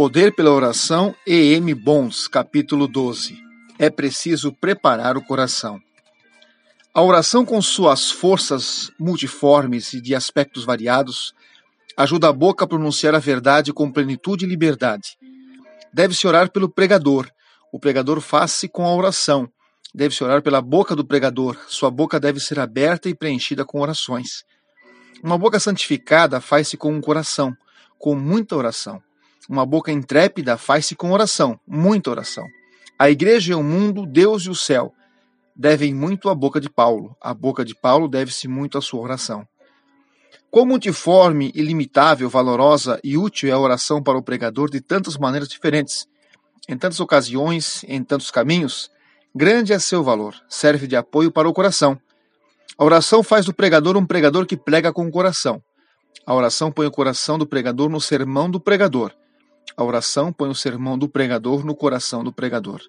Poder pela Oração, E.M. Bons, capítulo 12. É preciso preparar o coração. A oração, com suas forças multiformes e de aspectos variados, ajuda a boca a pronunciar a verdade com plenitude e liberdade. Deve-se orar pelo pregador. O pregador faz-se com a oração. Deve-se orar pela boca do pregador. Sua boca deve ser aberta e preenchida com orações. Uma boca santificada faz-se com um coração, com muita oração. Uma boca intrépida faz-se com oração, muita oração. A igreja e o mundo, Deus e o céu, devem muito à boca de Paulo. A boca de Paulo deve-se muito à sua oração. Quão multiforme, ilimitável, valorosa e útil é a oração para o pregador de tantas maneiras diferentes, em tantas ocasiões, em tantos caminhos, grande é seu valor, serve de apoio para o coração. A oração faz do pregador um pregador que prega com o coração. A oração põe o coração do pregador no sermão do pregador. A oração põe o sermão do pregador no coração do pregador.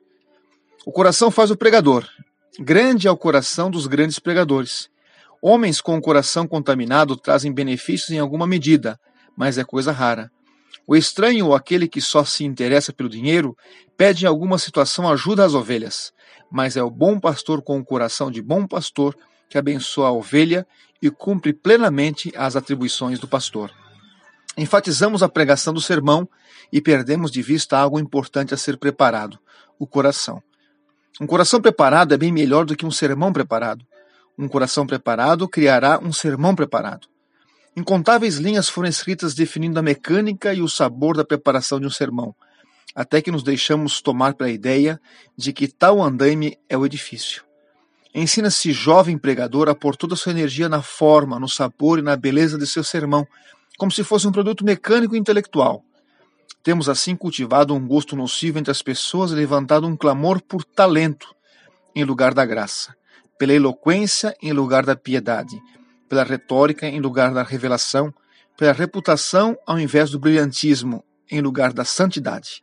O coração faz o pregador. Grande é o coração dos grandes pregadores. Homens com o coração contaminado trazem benefícios em alguma medida, mas é coisa rara. O estranho ou aquele que só se interessa pelo dinheiro pede em alguma situação ajuda às ovelhas, mas é o bom pastor com o coração de bom pastor que abençoa a ovelha e cumpre plenamente as atribuições do pastor. Enfatizamos a pregação do sermão e perdemos de vista algo importante a ser preparado: o coração. Um coração preparado é bem melhor do que um sermão preparado. Um coração preparado criará um sermão preparado. Incontáveis linhas foram escritas definindo a mecânica e o sabor da preparação de um sermão, até que nos deixamos tomar pela ideia de que tal andaime é o edifício. Ensina-se jovem pregador a pôr toda a sua energia na forma, no sabor e na beleza de seu sermão, como se fosse um produto mecânico e intelectual. Temos assim cultivado um gosto nocivo entre as pessoas e levantado um clamor por talento em lugar da graça, pela eloquência em lugar da piedade, pela retórica em lugar da revelação, pela reputação ao invés do brilhantismo em lugar da santidade.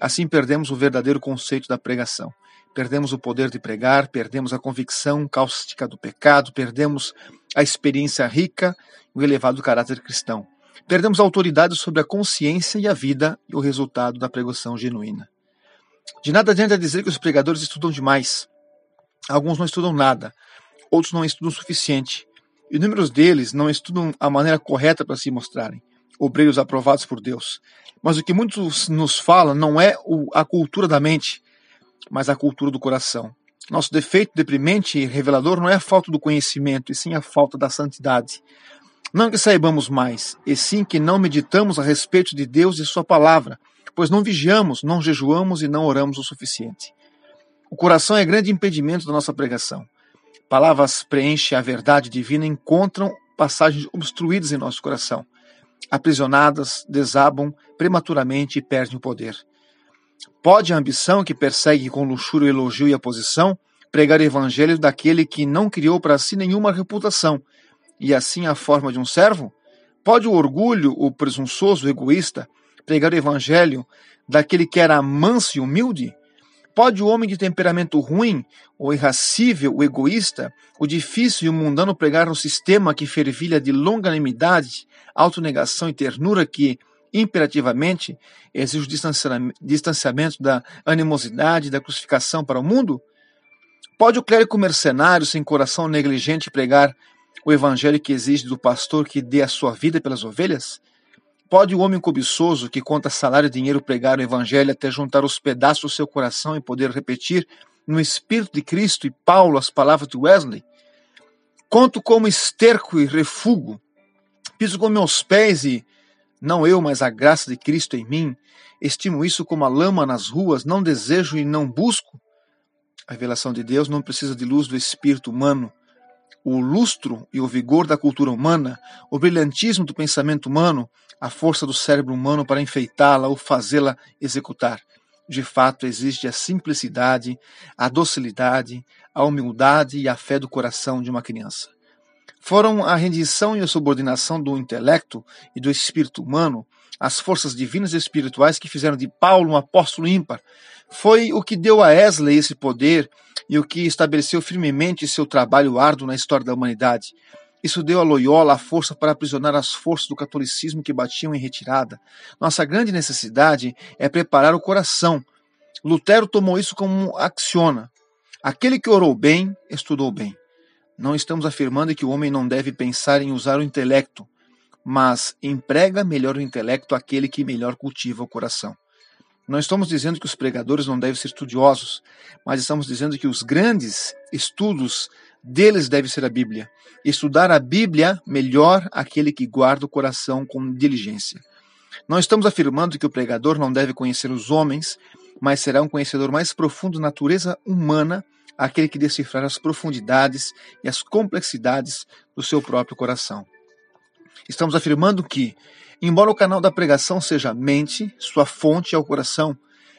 Assim perdemos o verdadeiro conceito da pregação. Perdemos o poder de pregar, perdemos a convicção cáustica do pecado, perdemos a experiência rica e o elevado caráter cristão. Perdemos a autoridade sobre a consciência e a vida e o resultado da pregação genuína. De nada adianta dizer que os pregadores estudam demais. Alguns não estudam nada, outros não estudam o suficiente. Inúmeros deles não estudam a maneira correta para se mostrarem, obreiros aprovados por Deus. Mas o que muitos nos falam não é a cultura da mente, mas a cultura do coração. Nosso defeito deprimente e revelador não é a falta do conhecimento, e sim a falta da santidade. Não que saibamos mais, e sim que não meditamos a respeito de Deus e Sua palavra, pois não vigiamos, não jejuamos e não oramos o suficiente. O coração é grande impedimento da nossa pregação. Palavras preenchem a verdade divina e encontram passagens obstruídas em nosso coração. Aprisionadas, desabam prematuramente e perdem o poder. Pode a ambição que persegue com luxúria o elogio e a posição pregar o evangelho daquele que não criou para si nenhuma reputação, e assim a forma de um servo? Pode o orgulho, o presunçoso, o egoísta, pregar o evangelho daquele que era manso e humilde? Pode o homem de temperamento ruim, o irracível, o egoísta, o difícil e o mundano pregar um sistema que fervilha de longanimidade, autonegação e ternura que, imperativamente, exige o distanciamento da animosidade da crucificação para o mundo? Pode o clérigo mercenário, sem coração negligente, pregar o evangelho que exige do pastor que dê a sua vida pelas ovelhas? Pode o homem cobiçoso que conta salário e dinheiro pregar o evangelho até juntar os pedaços do seu coração e poder repetir no Espírito de Cristo e Paulo as palavras de Wesley? Conto como esterco e refugo, piso com meus pés e, não eu, mas a graça de Cristo em mim, estimo isso como a lama nas ruas, não desejo e não busco? A revelação de Deus não precisa de luz do espírito humano, o lustro e o vigor da cultura humana, o brilhantismo do pensamento humano, a força do cérebro humano para enfeitá-la ou fazê-la executar. De fato, existe a simplicidade, a docilidade, a humildade e a fé do coração de uma criança. Foram a rendição e a subordinação do intelecto e do espírito humano as forças divinas e espirituais que fizeram de Paulo um apóstolo ímpar. Foi o que deu a Wesley esse poder e o que estabeleceu firmemente seu trabalho árduo na história da humanidade. Isso deu a Loyola a força para aprisionar as forças do catolicismo que batiam em retirada. Nossa grande necessidade é preparar o coração. Lutero tomou isso como axioma. Aquele que orou bem, estudou bem. Não estamos afirmando que o homem não deve pensar em usar o intelecto, mas emprega melhor o intelecto aquele que melhor cultiva o coração. Não estamos dizendo que os pregadores não devem ser estudiosos, mas estamos dizendo que os grandes estudos deles deve ser a Bíblia. Estudar a Bíblia melhor aquele que guarda o coração com diligência. Não estamos afirmando que o pregador não deve conhecer os homens, mas será um conhecedor mais profundo da natureza humana, aquele que decifrar as profundidades e as complexidades do seu próprio coração. Estamos afirmando que, embora o canal da pregação seja a mente, sua fonte é o coração,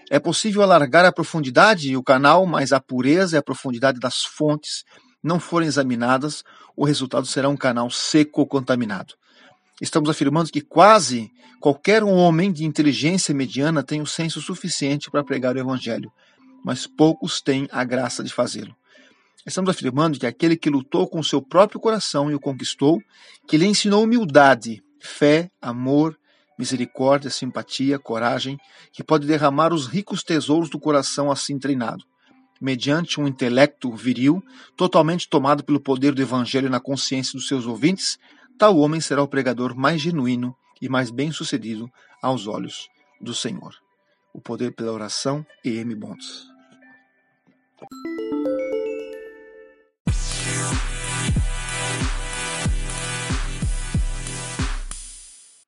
é possível alargar a profundidade e o canal, mas a pureza e a profundidade das fontes não forem examinadas, o resultado será um canal seco ou contaminado. Estamos afirmando que quase qualquer homem de inteligência mediana tem o senso suficiente para pregar o Evangelho, mas poucos têm a graça de fazê-lo. Estamos afirmando que aquele que lutou com seu próprio coração e o conquistou, que lhe ensinou humildade, fé, amor, misericórdia, simpatia, coragem, que pode derramar os ricos tesouros do coração assim treinado mediante um intelecto viril, totalmente tomado pelo poder do Evangelho na consciência dos seus ouvintes, tal homem será o pregador mais genuíno e mais bem-sucedido aos olhos do Senhor. O poder pela oração, E.M. Bontes.